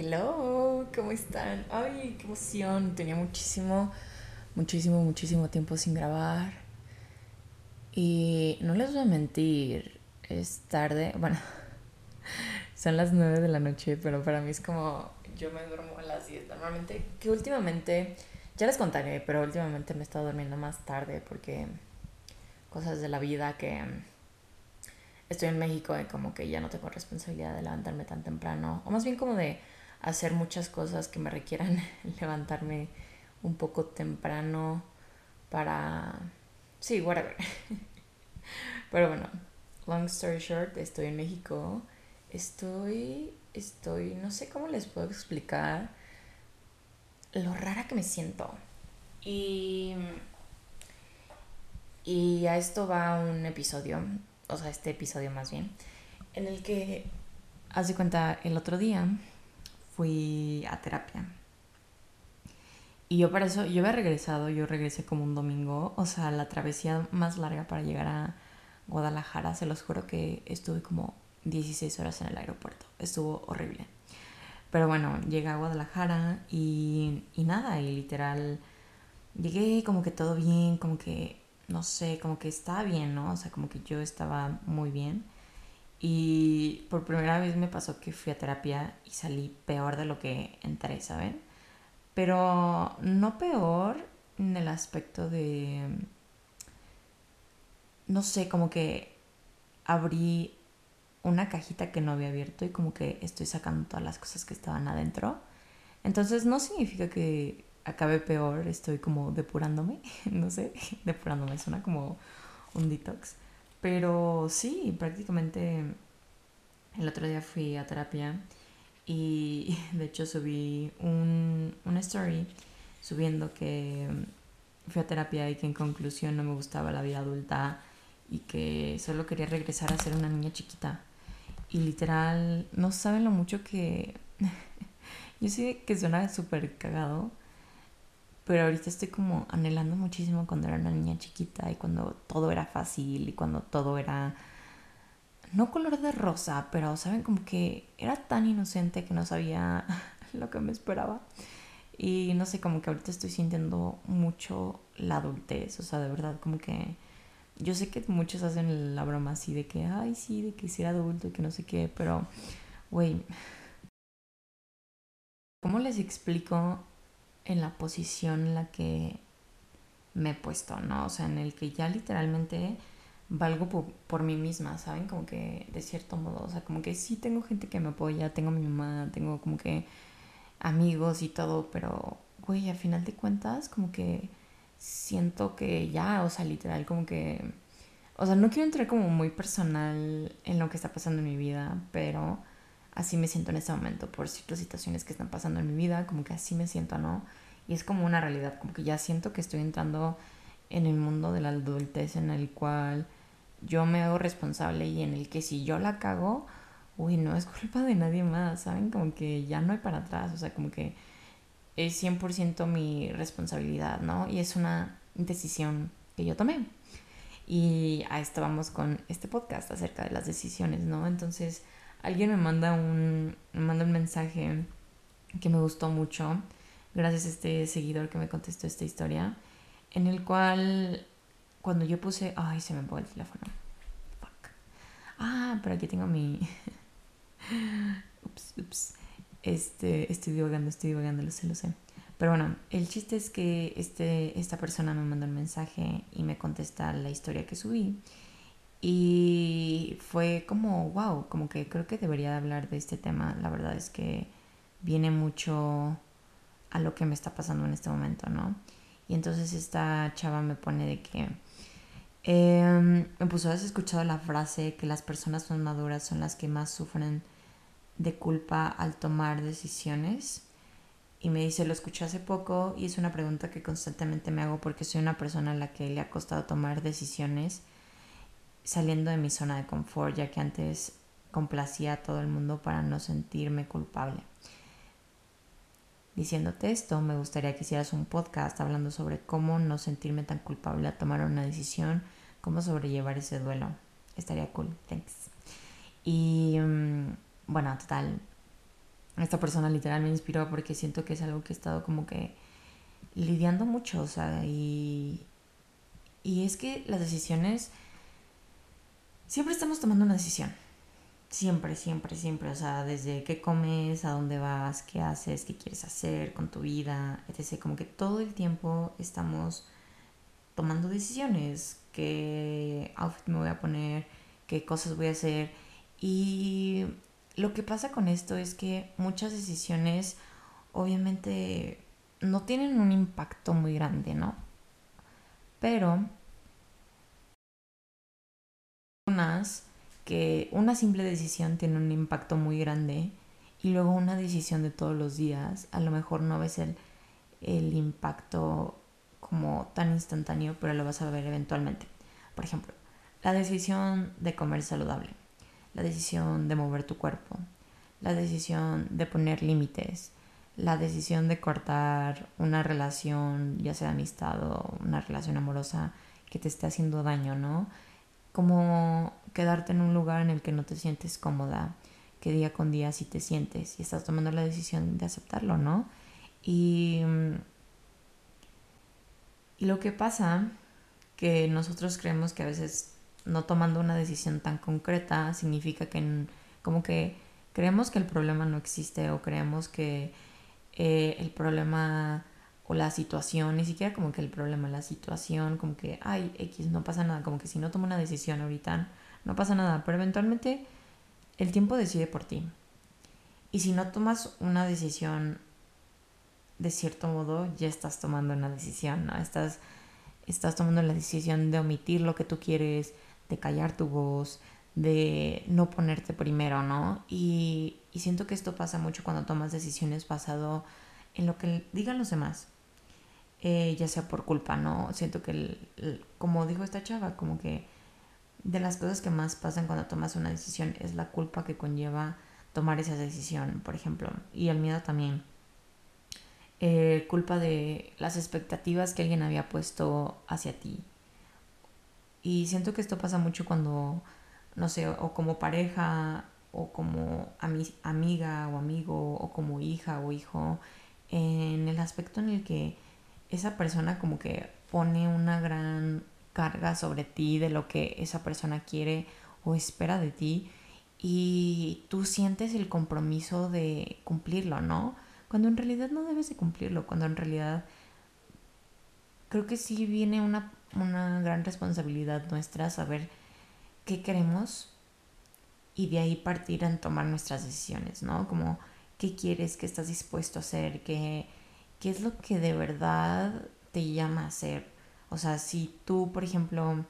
Hello, ¿cómo están? Ay, qué emoción. Tenía muchísimo, muchísimo, muchísimo tiempo sin grabar. Y no les voy a mentir, es tarde. Bueno, son las 9 de la noche, pero para mí es como yo me duermo a las 10 normalmente. Que últimamente, ya les contaré, pero últimamente me he estado durmiendo más tarde porque cosas de la vida que estoy en México y como que ya no tengo responsabilidad de levantarme tan temprano. O más bien como de hacer muchas cosas que me requieran levantarme un poco temprano para... Sí, whatever. Pero bueno, long story short, estoy en México. Estoy, estoy, no sé cómo les puedo explicar lo rara que me siento. Y, y a esto va un episodio, o sea, este episodio más bien, en el que, haz de cuenta, el otro día fui a terapia. Y yo para eso, yo había regresado, yo regresé como un domingo, o sea, la travesía más larga para llegar a Guadalajara, se los juro que estuve como 16 horas en el aeropuerto, estuvo horrible. Pero bueno, llegué a Guadalajara y, y nada, y literal, llegué como que todo bien, como que, no sé, como que estaba bien, ¿no? O sea, como que yo estaba muy bien. Y por primera vez me pasó que fui a terapia y salí peor de lo que entré, ¿saben? Pero no peor en el aspecto de, no sé, como que abrí una cajita que no había abierto y como que estoy sacando todas las cosas que estaban adentro. Entonces no significa que acabe peor, estoy como depurándome, no sé, depurándome suena como un detox. Pero sí, prácticamente el otro día fui a terapia y de hecho subí un, una story subiendo que fui a terapia y que en conclusión no me gustaba la vida adulta y que solo quería regresar a ser una niña chiquita. Y literal, no saben lo mucho que... Yo sé que suena súper cagado, pero ahorita estoy como anhelando muchísimo cuando era una niña chiquita y cuando todo era fácil y cuando todo era no color de rosa, pero saben como que era tan inocente que no sabía lo que me esperaba. Y no sé, como que ahorita estoy sintiendo mucho la adultez, o sea, de verdad, como que yo sé que muchos hacen la broma así de que, ay, sí, de que si era adulto y que no sé qué, pero, güey, ¿cómo les explico en la posición en la que me he puesto, ¿no? O sea, en el que ya literalmente valgo por, mí misma, ¿saben? Como que de cierto modo, o sea, como que sí tengo gente que me apoya, tengo mi mamá, tengo como que amigos y todo, pero, güey, a final de cuentas, como que siento que ya, o sea, literal, como que, o sea, no quiero entrar como muy personal en lo que está pasando en mi vida, pero así me siento en este momento por ciertas situaciones que están pasando en mi vida, como que así me siento, ¿no? Y es como una realidad, como que ya siento que estoy entrando en el mundo de la adultez en el cual yo me hago responsable y en el que si yo la cago, uy, no es culpa de nadie más, ¿saben? Como que ya no hay para atrás, o sea, como que es 100% mi responsabilidad, ¿no? Y es una decisión que yo tomé. Y a esto vamos con este podcast acerca de las decisiones, ¿no? Entonces, alguien me manda un, me manda un mensaje que me gustó mucho, gracias a este seguidor que me contestó esta historia, en el cual cuando yo puse, ay, se me apagó el teléfono. Fuck. Ah, pero aquí tengo mi... ups, ups. Este, estoy divagando, estoy divagando, lo sé, lo sé. Pero bueno, el chiste es que este, esta persona me mandó un mensaje y me contesta la historia que subí. Y fue como, wow, como que creo que debería hablar de este tema. La verdad es que viene mucho a lo que me está pasando en este momento, ¿no? Y entonces esta chava me pone de que eh, me puso, ¿has escuchado la frase que las personas más maduras son las que más sufren de culpa al tomar decisiones? Y me dice, lo escuché hace poco y es una pregunta que constantemente me hago porque soy una persona a la que le ha costado tomar decisiones saliendo de mi zona de confort, ya que antes complacía a todo el mundo para no sentirme culpable. Diciéndote esto, me gustaría que hicieras un podcast hablando sobre cómo no sentirme tan culpable a tomar una decisión, cómo sobrellevar ese duelo. Estaría cool, thanks. Y mm, bueno, total, esta persona literal me inspiró porque siento que es algo que he estado como que lidiando mucho, o sea, y, y es que las decisiones, siempre estamos tomando una decisión, siempre, siempre, siempre, o sea, desde qué comes, a dónde vas, qué haces, qué quieres hacer con tu vida, etc. Como que todo el tiempo estamos tomando decisiones, qué outfit me voy a poner, qué cosas voy a hacer. Y lo que pasa con esto es que muchas decisiones obviamente no tienen un impacto muy grande, ¿no? Pero que una simple decisión tiene un impacto muy grande y luego una decisión de todos los días, a lo mejor no ves el, el impacto como tan instantáneo, pero lo vas a ver eventualmente. Por ejemplo, la decisión de comer saludable, la decisión de mover tu cuerpo, la decisión de poner límites, la decisión de cortar una relación, ya sea amistad o una relación amorosa que te esté haciendo daño, ¿no? Como quedarte en un lugar en el que no te sientes cómoda, que día con día sí te sientes y estás tomando la decisión de aceptarlo, ¿no? Y, y lo que pasa, que nosotros creemos que a veces no tomando una decisión tan concreta significa que como que creemos que el problema no existe o creemos que eh, el problema o la situación, ni siquiera como que el problema, la situación, como que, ay, X, no pasa nada, como que si no tomo una decisión ahorita, no pasa nada, pero eventualmente el tiempo decide por ti. Y si no tomas una decisión de cierto modo, ya estás tomando una decisión, ¿no? Estás, estás tomando la decisión de omitir lo que tú quieres, de callar tu voz, de no ponerte primero, ¿no? Y, siento que esto pasa mucho cuando tomas decisiones basado en lo que digan los demás, eh, ya sea por culpa, ¿no? Siento que, como dijo esta chava, como que de las cosas que más pasan cuando tomas una decisión es la culpa que conlleva tomar esa decisión, por ejemplo, y el miedo también. Eh, culpa de las expectativas que alguien había puesto hacia ti. Y siento que esto pasa mucho cuando no sé, o como pareja, o como amiga o amigo, o como hija o hijo, en el aspecto en el que esa persona como que pone una gran carga sobre ti de lo que esa persona quiere o espera de ti y tú sientes el compromiso de cumplirlo, ¿no? Cuando en realidad no debes de cumplirlo, cuando en realidad creo que sí viene una, una gran responsabilidad nuestra saber qué queremos y de ahí partir en tomar nuestras decisiones, ¿no? Como qué quieres, qué estás dispuesto a hacer, qué, qué es lo que de verdad te llama a hacer. O sea, si tú, por ejemplo,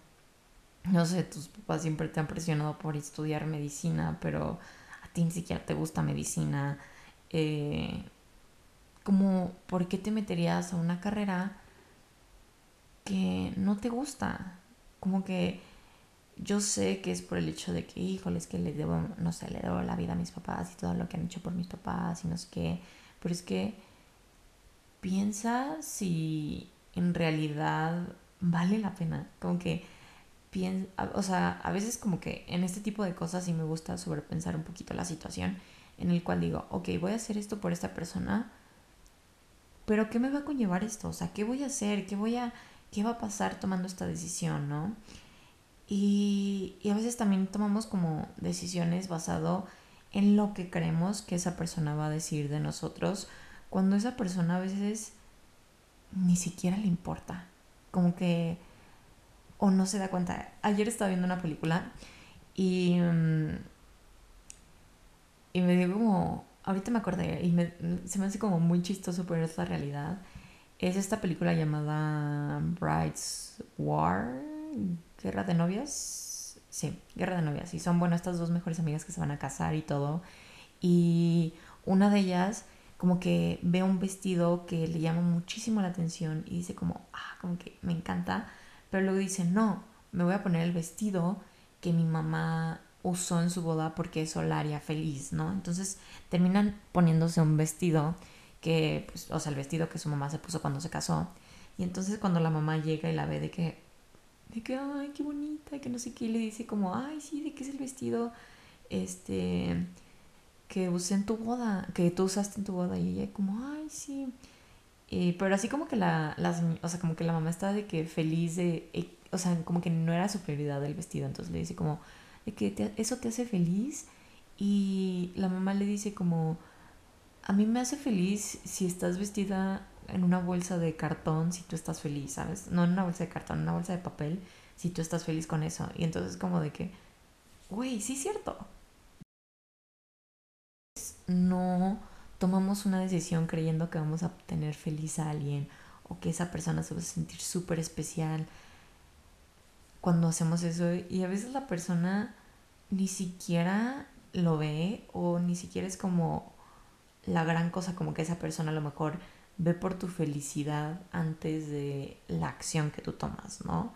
no sé, tus papás siempre te han presionado por estudiar medicina, pero a ti ni siquiera te gusta medicina, eh, como, ¿por qué te meterías a una carrera que no te gusta? Como que yo sé que es por el hecho de que, híjole, es que le debo, no sé, le debo la vida a mis papás y todo lo que han hecho por mis papás y no sé qué, pero es que piensa si en realidad vale la pena, como que piensa, o sea, a veces como que en este tipo de cosas sí me gusta sobrepensar un poquito la situación en el cual digo, ok, voy a hacer esto por esta persona, pero ¿qué me va a conllevar esto? O sea, ¿qué voy a hacer? ¿Qué voy a, qué va a pasar tomando esta decisión, no? Y, a veces también tomamos como decisiones basado en lo que creemos que esa persona va a decir de nosotros, cuando esa persona a veces ni siquiera le importa. Como que... o no se da cuenta. Ayer estaba viendo una película y... Mm, y me dio como... Ahorita me acordé y se me hace como muy chistoso, pero es la realidad. Es esta película llamada Brides War Guerra de novias. Sí, Guerra de novias. Y son, bueno, estas dos mejores amigas que se van a casar y todo. Y una de ellas como que ve un vestido que le llama muchísimo la atención y dice como, ah, como que me encanta. Pero luego dice, no, me voy a poner el vestido que mi mamá usó en su boda porque eso la feliz, ¿no? Entonces terminan poniéndose un vestido que, pues, o sea, el vestido que su mamá se puso cuando se casó. Y entonces cuando la mamá llega y la ve de que, de que, ay, qué bonita, que no sé qué, le dice como, ay, sí, de qué es el vestido, este, que usé en tu boda, que tú usaste en tu boda. Y ella como, ay, sí. pero así como que la, las, o sea, como que la mamá estaba de que feliz de, eh, o sea, como que no era su prioridad el vestido. Entonces le dice como, de que eso te hace feliz. Y la mamá le dice como, a mí me hace feliz si estás vestida en una bolsa de cartón, si tú estás feliz, ¿sabes? No en una bolsa de cartón, en una bolsa de papel, si tú estás feliz con eso. Y entonces como de que, güey, sí es cierto. No tomamos una decisión creyendo que vamos a tener feliz a alguien o que esa persona se va a sentir súper especial cuando hacemos eso. Y a veces la persona ni siquiera lo ve o ni siquiera es como la gran cosa, como que esa persona a lo mejor ve por tu felicidad antes de la acción que tú tomas, ¿no?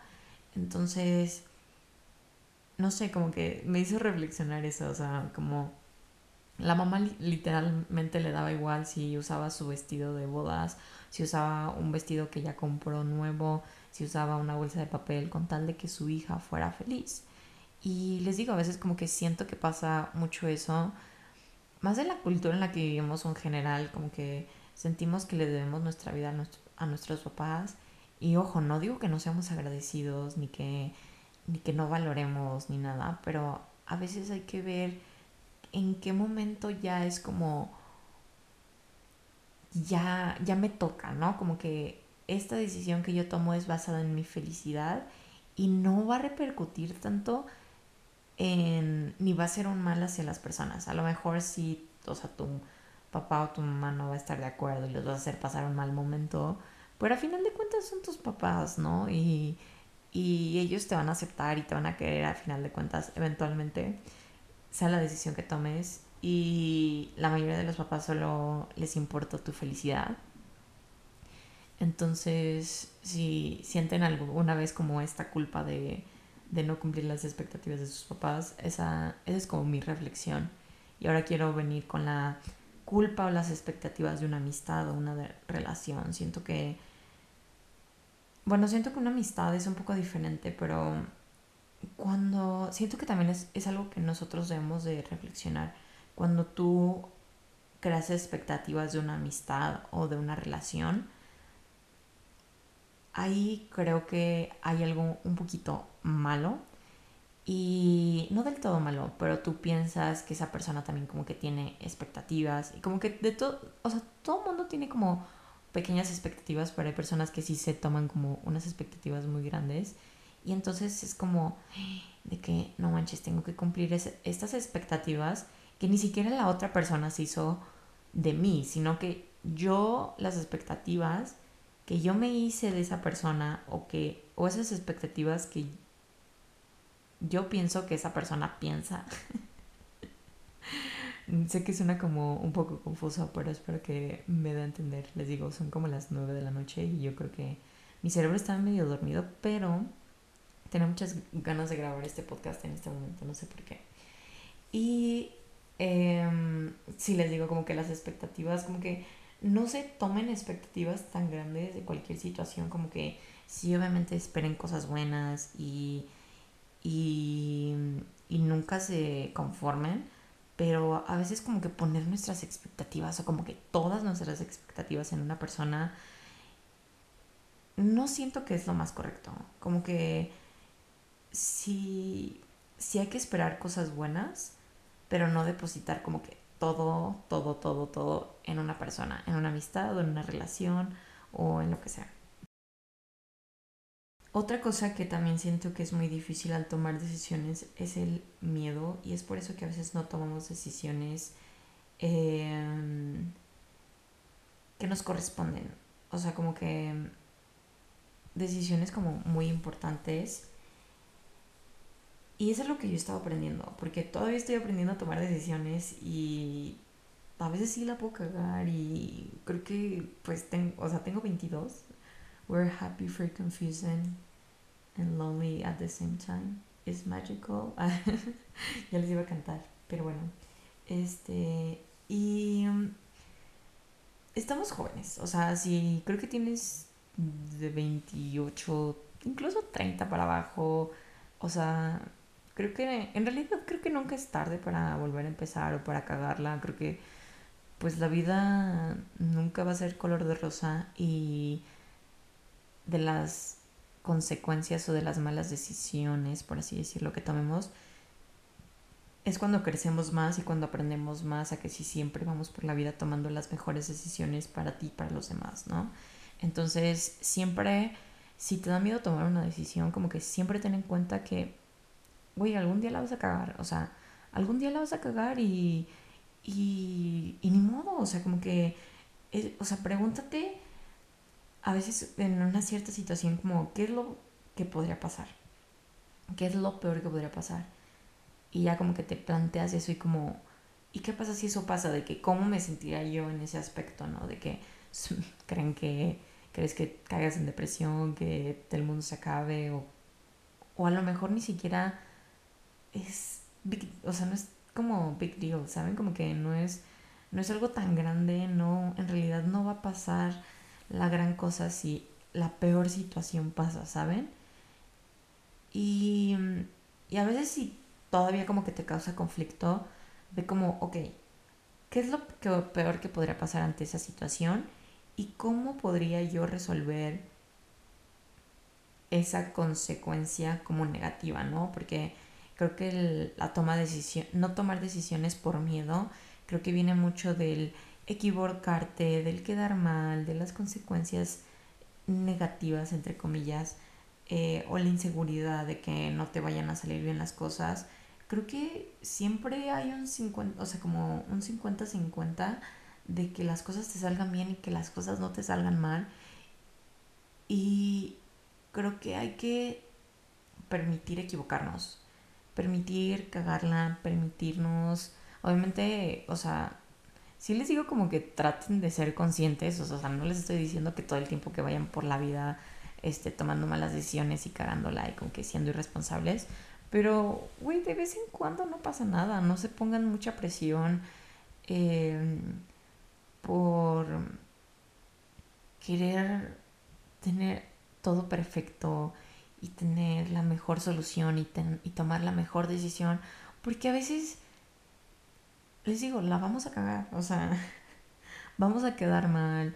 Entonces, no sé, como que me hizo reflexionar eso, o sea, como la mamá literalmente le daba igual si usaba su vestido de bodas, si usaba un vestido que ya compró nuevo, si usaba una bolsa de papel, con tal de que su hija fuera feliz. Y les digo, a veces como que siento que pasa mucho eso, más de la cultura en la que vivimos en general, como que sentimos que le debemos nuestra vida a, nuestros papás. Y ojo, no digo que no seamos agradecidos, ni que, ni que no valoremos, ni nada, pero a veces hay que ver en qué momento ya es como, ya, ya me toca, ¿no? Como que esta decisión que yo tomo es basada en mi felicidad y no va a repercutir tanto en, ni va a ser un mal hacia las personas. A lo mejor si, o sea, tu papá o tu mamá no va a estar de acuerdo y los vas a hacer pasar un mal momento, pero a final de cuentas son tus papás, ¿no? Y, y ellos te van a aceptar y te van a querer a final de cuentas eventualmente, sea la decisión que tomes. Y la mayoría de los papás solo les importa tu felicidad. Entonces, si sienten alguna vez como esta culpa de de no cumplir las expectativas de sus papás. Esa, esa es como mi reflexión. Y ahora quiero venir con la culpa o las expectativas de una amistad o una relación. Siento que, bueno, siento que una amistad es un poco diferente, pero cuando, siento que también es, es algo que nosotros debemos de reflexionar. Cuando tú creas expectativas de una amistad o de una relación, ahí creo que hay algo un poquito malo y no del todo malo, pero tú piensas que esa persona también como que tiene expectativas y como que de todo, o sea, todo el mundo tiene como pequeñas expectativas, pero hay personas que sí se toman como unas expectativas muy grandes y entonces es como de que no manches, tengo que cumplir estas expectativas que ni siquiera la otra persona se hizo de mí, sino que yo las expectativas que yo me hice de esa persona o que o esas expectativas que yo pienso que esa persona piensa. sé que suena como un poco confuso, pero espero que me dé a entender. Les digo, son como las 9 de la noche y yo creo que mi cerebro está medio dormido, pero tengo muchas ganas de grabar este podcast en este momento, no sé por qué. Y eh, sí les digo como que las expectativas, como que no se tomen expectativas tan grandes de cualquier situación, como que sí obviamente esperen cosas buenas y y, nunca se conformen, pero a veces como que poner nuestras expectativas o como que todas nuestras expectativas en una persona, no siento que es lo más correcto. Como que sí, hay que esperar cosas buenas, pero no depositar como que todo, todo, todo, todo en una persona, en una amistad o en una relación o en lo que sea. Otra cosa que también siento que es muy difícil al tomar decisiones es el miedo y es por eso que a veces no tomamos decisiones em, que nos corresponden. O sea, como que decisiones como muy importantes. Y eso es lo que yo estaba aprendiendo, porque todavía estoy aprendiendo a tomar decisiones y a veces sí la puedo cagar y creo que pues tengo, o sea, tengo 22, We're happy for confusing and lonely at the same time. It's magical. ya les iba a cantar, pero bueno. Este. Y. Um, estamos jóvenes. O sea, si creo que tienes de 28, incluso 30 para abajo. O sea, Creo que en realidad creo que nunca es tarde para volver a empezar o para cagarla. Creo que pues la vida nunca va a ser color de rosa y de las consecuencias o de las malas decisiones, por así decirlo, que tomemos, es cuando crecemos más y cuando aprendemos más a que si siempre vamos por la vida tomando las mejores decisiones para ti y para los demás, ¿no? Entonces, siempre, si te da miedo tomar una decisión, como que siempre ten en cuenta que, güey, algún día la vas a cagar, o sea, algún día la vas a cagar y, y, y ni modo, o sea, como que, o sea, pregúntate a veces en una cierta situación como, ¿qué es lo que podría pasar? ¿Qué es lo peor que podría pasar? Y ya como que te planteas eso y como, ¿y qué pasa si eso pasa? De que cómo me sentiría yo en ese aspecto, ¿no? De que creen que crees que caigas en depresión, que el mundo se acabe o, o a lo mejor ni siquiera es o sea, no es como big deal, ¿saben? Como que no es no es algo tan grande, no en realidad no va a pasar la gran cosa si la peor situación pasa, ¿saben? Y, y a veces si todavía como que te causa conflicto, ve como, ok, ¿qué es lo peor que podría pasar ante esa situación? ¿Y cómo podría yo resolver esa consecuencia como negativa, ¿no? Porque creo que la toma de decisión, no tomar decisiones por miedo, creo que viene mucho del equivocarte, del quedar mal, de las consecuencias negativas, entre comillas, eh, o la inseguridad de que no te vayan a salir bien las cosas, creo que siempre hay un 50, o sea, como un 50-50 de que las cosas te salgan bien y que las cosas no te salgan mal. Y creo que hay que permitir equivocarnos, permitir cagarla, permitirnos, obviamente, o sea, sí les digo como que traten de ser conscientes, o sea, no les estoy diciendo que todo el tiempo que vayan por la vida este, tomando malas decisiones y cagándola y como que siendo irresponsables, pero, güey, de vez en cuando no pasa nada, no se pongan mucha presión em, por querer tener todo perfecto y tener la mejor solución y, y tomar la mejor decisión, porque a veces les digo, la vamos a cagar, o sea, vamos a quedar mal.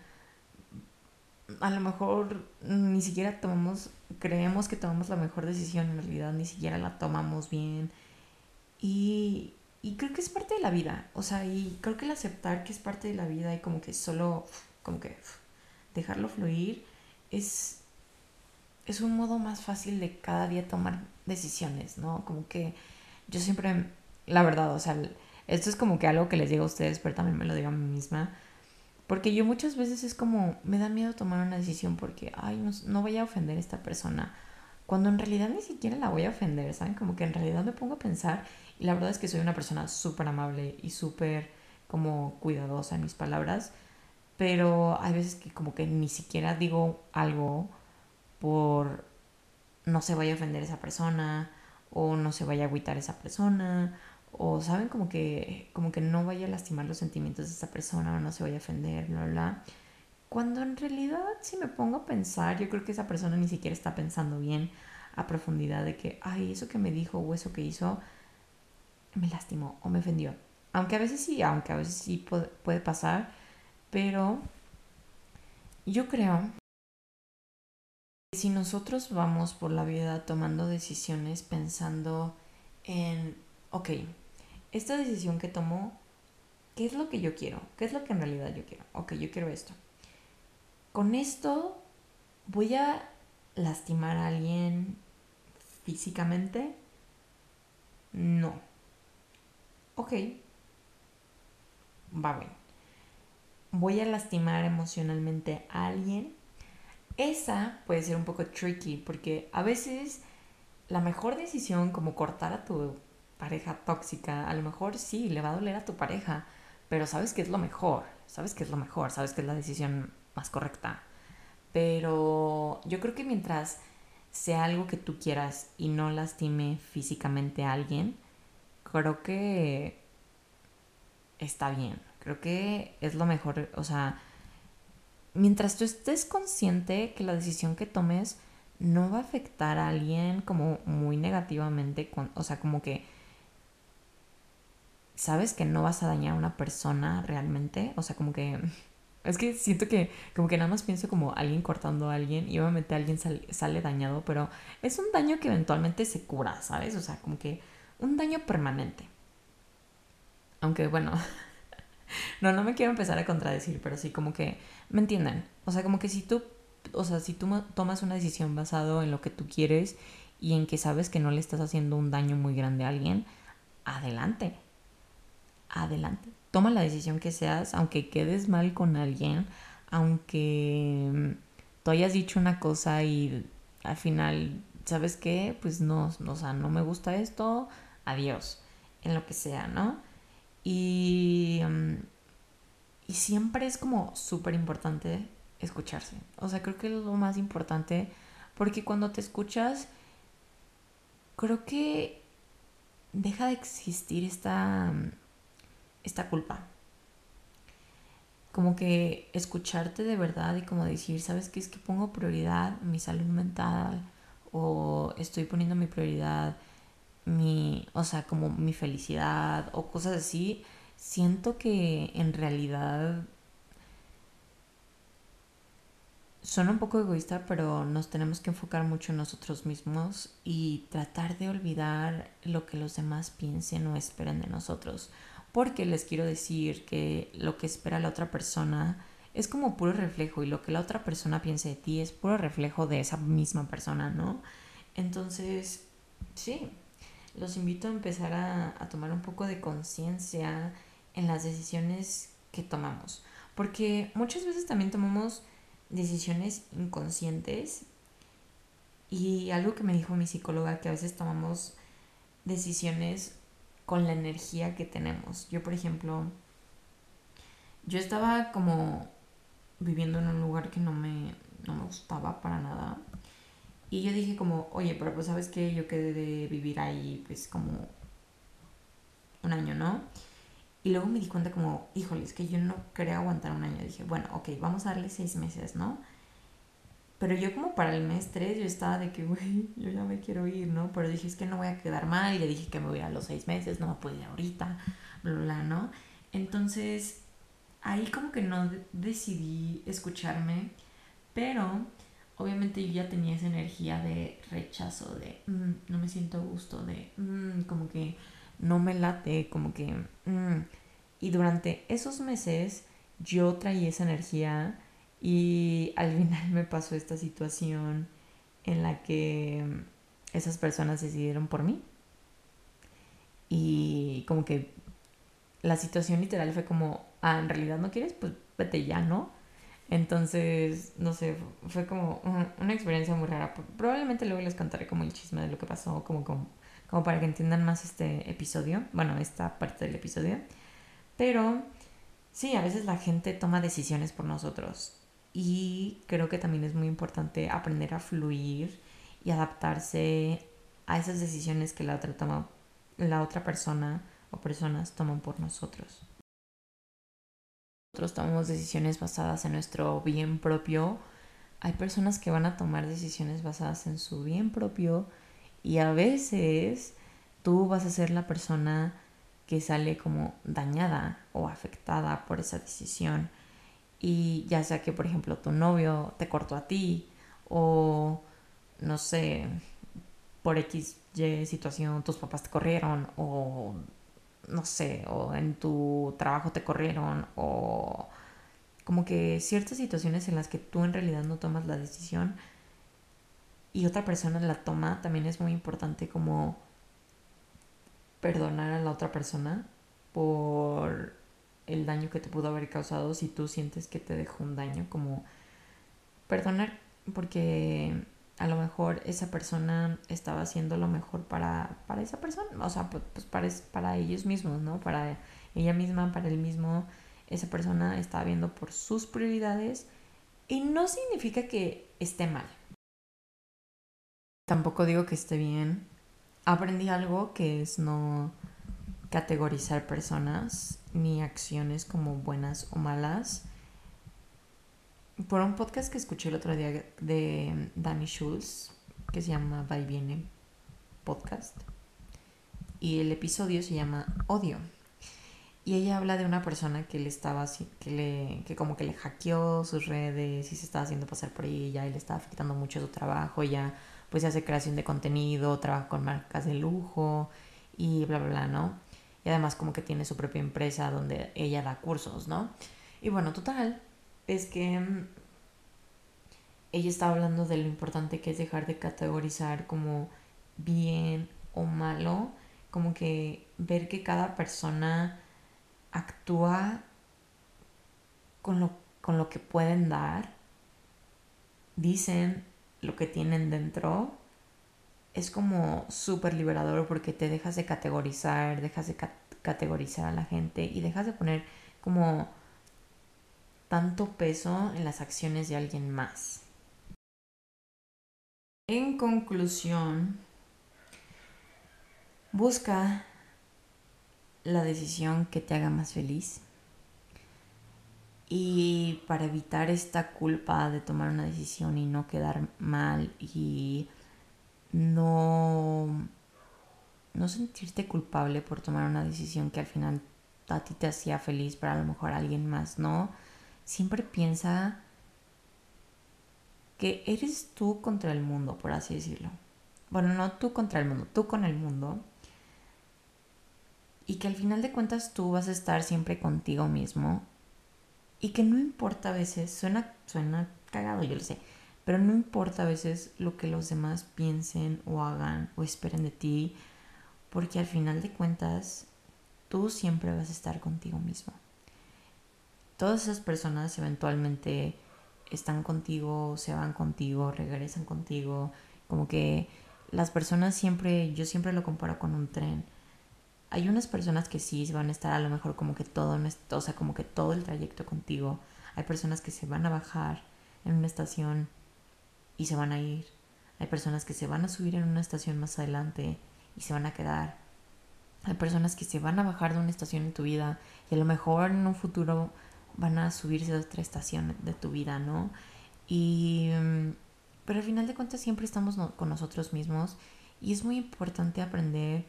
A lo mejor ni siquiera tomamos, creemos que tomamos la mejor decisión, en realidad ni siquiera la tomamos bien. Y, y creo que es parte de la vida, o sea, y creo que el aceptar que es parte de la vida y como que solo, como que dejarlo fluir, es, es un modo más fácil de cada día tomar decisiones, ¿no? Como que yo siempre, la verdad, o sea, esto es como que algo que les digo a ustedes, pero también me lo digo a mí misma. Porque yo muchas veces es como, me da miedo tomar una decisión porque, ay, no, no voy a ofender a esta persona. Cuando en realidad ni siquiera la voy a ofender, ¿saben? Como que en realidad me pongo a pensar y la verdad es que soy una persona súper amable y súper como cuidadosa en mis palabras. Pero hay veces que como que ni siquiera digo algo por no se vaya a ofender esa persona o no se vaya a agüitar esa persona o saben como que como que no vaya a lastimar los sentimientos de esa persona o no se vaya a ofender, bla, bla, Cuando en realidad si me pongo a pensar, yo creo que esa persona ni siquiera está pensando bien a profundidad de que, ay, eso que me dijo o eso que hizo me lastimó o me ofendió. Aunque a veces sí, aunque a veces sí puede, pasar, pero yo creo si nosotros vamos por la vida tomando decisiones pensando en, ok, esta decisión que tomo, ¿qué es lo que yo quiero? ¿Qué es lo que en realidad yo quiero? Ok, yo quiero esto. Con esto voy a lastimar a alguien físicamente. No. Ok. Va bien. Voy a lastimar emocionalmente a alguien. Esa puede ser un poco tricky porque a veces la mejor decisión como cortar a tu pareja tóxica, a lo mejor sí, le va a doler a tu pareja, pero sabes que es lo mejor, sabes que es lo mejor, sabes que es la decisión más correcta. Pero yo creo que mientras sea algo que tú quieras y no lastime físicamente a alguien, creo que está bien. Creo que es lo mejor, o sea, mientras tú estés consciente que la decisión que tomes no va a afectar a alguien como muy negativamente, o sea, como que sabes que no vas a dañar a una persona realmente, o sea, como que es que siento que como que nada más pienso como alguien cortando a alguien y obviamente alguien sale dañado, pero es un daño que eventualmente se cura, ¿sabes? O sea, como que un daño permanente. Aunque bueno, no, no me quiero empezar a contradecir, pero sí como que me entienden. O sea, como que si tú, o sea, si tú tomas una decisión basado en lo que tú quieres y en que sabes que no le estás haciendo un daño muy grande a alguien, adelante. Adelante. Toma la decisión que seas, aunque quedes mal con alguien, aunque mm, tú hayas dicho una cosa y al final, ¿sabes qué? Pues no, o sea, no me gusta esto, adiós, en lo que sea, ¿no? Y, mm, y siempre es como súper importante escucharse. O sea, creo que es lo más importante porque cuando te escuchas, creo que deja de existir esta, esta culpa. Como que escucharte de verdad y como decir, ¿sabes qué? Es que pongo prioridad mi salud mental o estoy poniendo mi prioridad mi, o sea, como mi felicidad o cosas así, siento que en realidad son un poco egoísta, pero nos tenemos que enfocar mucho en nosotros mismos y tratar de olvidar lo que los demás piensen o esperen de nosotros. Porque les quiero decir que lo que espera la otra persona es como puro reflejo y lo que la otra persona piense de ti es puro reflejo de esa misma persona, ¿no? Entonces, sí, los invito a empezar a, tomar un poco de conciencia en las decisiones que tomamos. Porque muchas veces también tomamos decisiones inconscientes y algo que me dijo mi psicóloga, que a veces tomamos decisiones con la energía que tenemos. Yo, por ejemplo, yo estaba como viviendo en un lugar que no me, no me gustaba para nada. Y yo dije como, oye, pero pues sabes que yo quedé de vivir ahí pues como un año, ¿no? Y luego me di cuenta como, híjole, es que yo no quería aguantar un año. Dije, bueno, ok, vamos a darle seis meses, ¿no? Pero yo como para el mes tres yo estaba de que, güey, yo ya me quiero ir, ¿no? Pero dije, es que no voy a quedar mal. Le dije que me voy a los seis meses, no me puedo ir ahorita, bla, bla, bla, ¿no? Entonces, ahí como que no decidí escucharme, pero obviamente yo ya tenía esa energía de rechazo, de mm, no me siento gusto, de mm, como que no me late, como que... Mm". Y durante esos meses yo traía esa energía y al final me pasó esta situación en la que esas personas decidieron por mí. Y como que la situación literal fue como, ah, en realidad no quieres, pues vete ya, ¿no? Entonces, no sé, fue como una experiencia muy rara. Probablemente luego les contaré como el chisme de lo que pasó, como, como, como para que entiendan más este episodio, bueno, esta parte del episodio. Pero sí, a veces la gente toma decisiones por nosotros y creo que también es muy importante aprender a fluir y adaptarse a esas decisiones que la otra toma, la otra persona o personas toman por nosotros tomamos decisiones basadas en nuestro bien propio, hay personas que van a tomar decisiones basadas en su bien propio y a veces tú vas a ser la persona que sale como dañada o afectada por esa decisión. Y ya sea que, por ejemplo, tu novio te cortó a ti o, no sé, por X situación tus papás te corrieron o no sé, o en tu trabajo te corrieron, o como que ciertas situaciones en las que tú en realidad no tomas la decisión y otra persona la toma, también es muy importante como perdonar a la otra persona por el daño que te pudo haber causado si tú sientes que te dejó un daño, como perdonar porque a lo mejor esa persona estaba haciendo lo mejor para, para esa persona, o sea, pues, pues para, para ellos mismos, ¿no? Para ella misma, para él mismo, esa persona estaba viendo por sus prioridades y no significa que esté mal. Tampoco digo que esté bien. Aprendí algo que es no categorizar personas ni acciones como buenas o malas por un podcast que escuché el otro día de Danny Schulz, que se llama Va y Viene Podcast. Y el episodio se llama Odio. Y ella habla de una persona que le estaba así, que le, que como que le hackeó sus redes y se estaba haciendo pasar por ella y le estaba afectando mucho su trabajo. Ella pues hace creación de contenido, trabaja con marcas de lujo y bla, bla, bla, ¿no? Y además como que tiene su propia empresa donde ella da cursos, ¿no? Y bueno, total, es que mm, ella estaba hablando de lo importante que es dejar de categorizar como bien o malo, como que ver que cada persona actúa con lo, con lo que pueden dar, dicen lo que tienen dentro, es como súper liberador porque te dejas de categorizar, dejas de categorizar a la gente y dejas de poner como tanto peso en las acciones de alguien más. En conclusión, busca la decisión que te haga más feliz. Y para evitar esta culpa de tomar una decisión y no quedar mal y no, no sentirte culpable por tomar una decisión que al final a ti te hacía feliz, pero a lo mejor a alguien más no, siempre piensa que eres tú contra el mundo, por así decirlo. Bueno, no tú contra el mundo, tú con el mundo y que al final de cuentas tú vas a estar siempre contigo mismo y que no importa a veces, suena, suena cagado, yo lo sé, pero no importa a veces lo que los demás piensen o hagan o esperen de ti, porque al final de cuentas tú siempre vas a estar contigo mismo. Todas esas personas eventualmente están contigo, se van contigo, regresan contigo, como que las personas siempre, yo siempre lo comparo con un tren hay unas personas que sí van a estar a lo mejor como que todo, o sea, como que todo el trayecto contigo. Hay personas que se van a bajar en una estación y se van a ir. Hay personas que se van a subir en una estación más adelante y se van a quedar. Hay personas que se van a bajar de una estación en tu vida y a lo mejor en un futuro van a subirse a otra estación de tu vida, ¿no? Y mm, pero al final de cuentas siempre estamos con nosotros mismos y es muy importante aprender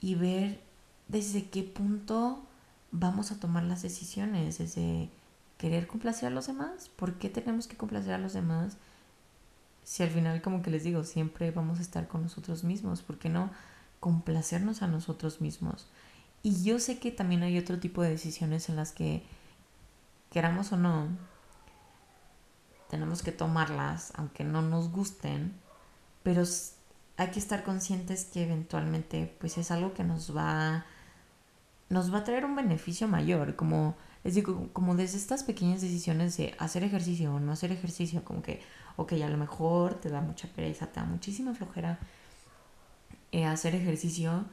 y ver desde qué punto vamos a tomar las decisiones, desde querer complacer a los demás, ¿por qué tenemos que complacer a los demás? Si al final, como que les digo, siempre vamos a estar con nosotros mismos, ¿por qué no complacernos a nosotros mismos? Y yo sé que también hay otro tipo de decisiones en las que, queramos o no, tenemos que tomarlas, aunque no nos gusten, pero hay que estar conscientes que eventualmente pues es algo que nos va nos va a traer un beneficio mayor, como les digo, como desde estas pequeñas decisiones de hacer ejercicio o no hacer ejercicio, como que, ok, a lo mejor te da mucha pereza, te da muchísima flojera eh, hacer ejercicio.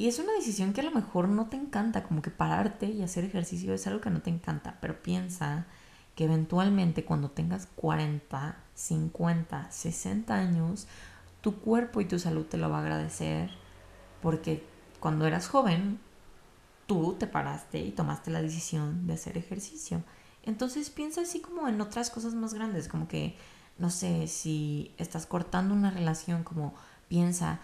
Y es una decisión que a lo mejor no te encanta, como que pararte y hacer ejercicio es algo que no te encanta, pero piensa que eventualmente cuando tengas 40, 50, 60 años, tu cuerpo y tu salud te lo va a agradecer porque cuando eras joven, tú te paraste y tomaste la decisión de hacer ejercicio. Entonces piensa así como en otras cosas más grandes, como que, no sé, si estás cortando una relación, como piensa,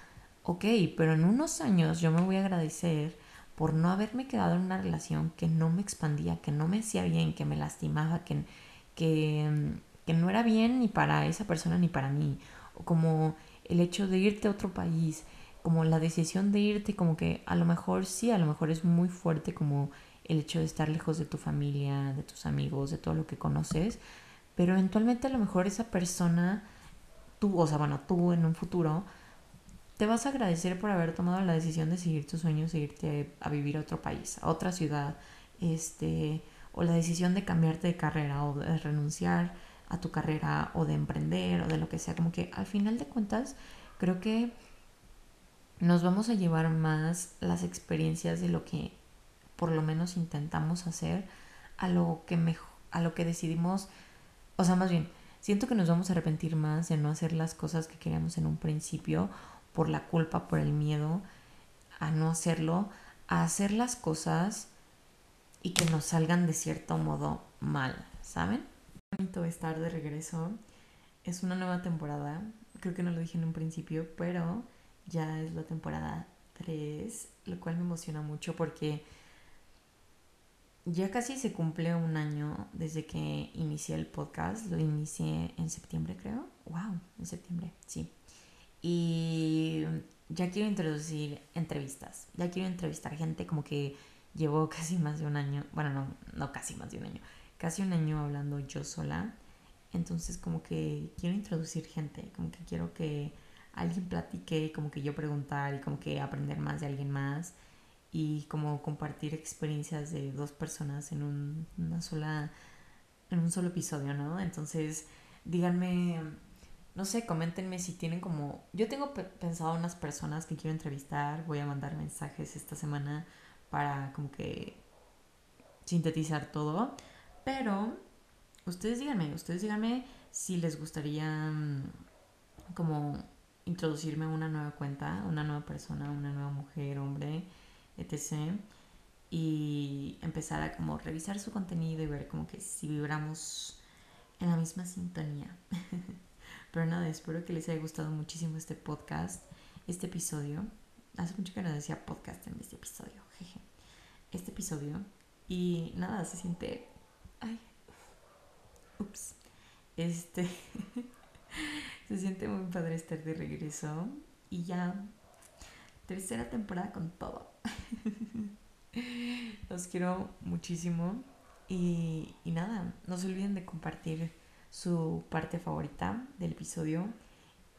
ok, pero en unos años yo me voy a agradecer por no haberme quedado en una relación que no me expandía, que no me hacía bien, que me lastimaba, que, que, que no era bien ni para esa persona ni para mí. O como el hecho de irte a otro país, como la decisión de irte, como que a lo mejor sí, a lo mejor es muy fuerte como el hecho de estar lejos de tu familia, de tus amigos, de todo lo que conoces, pero eventualmente a lo mejor esa persona, tú, o sea, bueno, tú en un futuro, te vas a agradecer por haber tomado la decisión de seguir tus sueños, seguirte a vivir a otro país, a otra ciudad, este, o la decisión de cambiarte de carrera o de renunciar a tu carrera o de emprender o de lo que sea, como que al final de cuentas creo que nos vamos a llevar más las experiencias de lo que por lo menos intentamos hacer a lo que mejor, a lo que decidimos, o sea, más bien, siento que nos vamos a arrepentir más de no hacer las cosas que queríamos en un principio por la culpa, por el miedo a no hacerlo, a hacer las cosas y que nos salgan de cierto modo mal, ¿saben? bonito estar de regreso. Es una nueva temporada. Creo que no lo dije en un principio, pero ya es la temporada 3, lo cual me emociona mucho porque ya casi se cumple un año desde que inicié el podcast. Lo inicié en septiembre, creo. ¡Wow! En septiembre, sí. Y ya quiero introducir entrevistas. Ya quiero entrevistar gente como que llevo casi más de un año. Bueno, no, no casi más de un año. Casi un año hablando yo sola. Entonces como que quiero introducir gente. Como que quiero que alguien platique, como que yo preguntar y como que aprender más de alguien más y como compartir experiencias de dos personas en un, una sola en un solo episodio, ¿no? Entonces, díganme, no sé, coméntenme si tienen como yo tengo pensado unas personas que quiero entrevistar, voy a mandar mensajes esta semana para como que sintetizar todo, pero ustedes díganme, ustedes díganme si les gustaría mm, como introducirme a una nueva cuenta, una nueva persona, una nueva mujer, hombre, etc. Y empezar a como revisar su contenido y ver como que si vibramos en la misma sintonía. Pero nada, espero que les haya gustado muchísimo este podcast, este episodio. Hace mucho que no decía podcast en este episodio, jeje. Este episodio. Y nada, se siente... Ay. Ups. Este... se siente muy padre estar de regreso. Y ya tercera temporada con todo. Los quiero muchísimo y, y, nada, no se olviden de compartir su parte favorita del episodio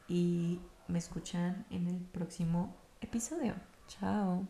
y me escuchan en el próximo episodio. Chao.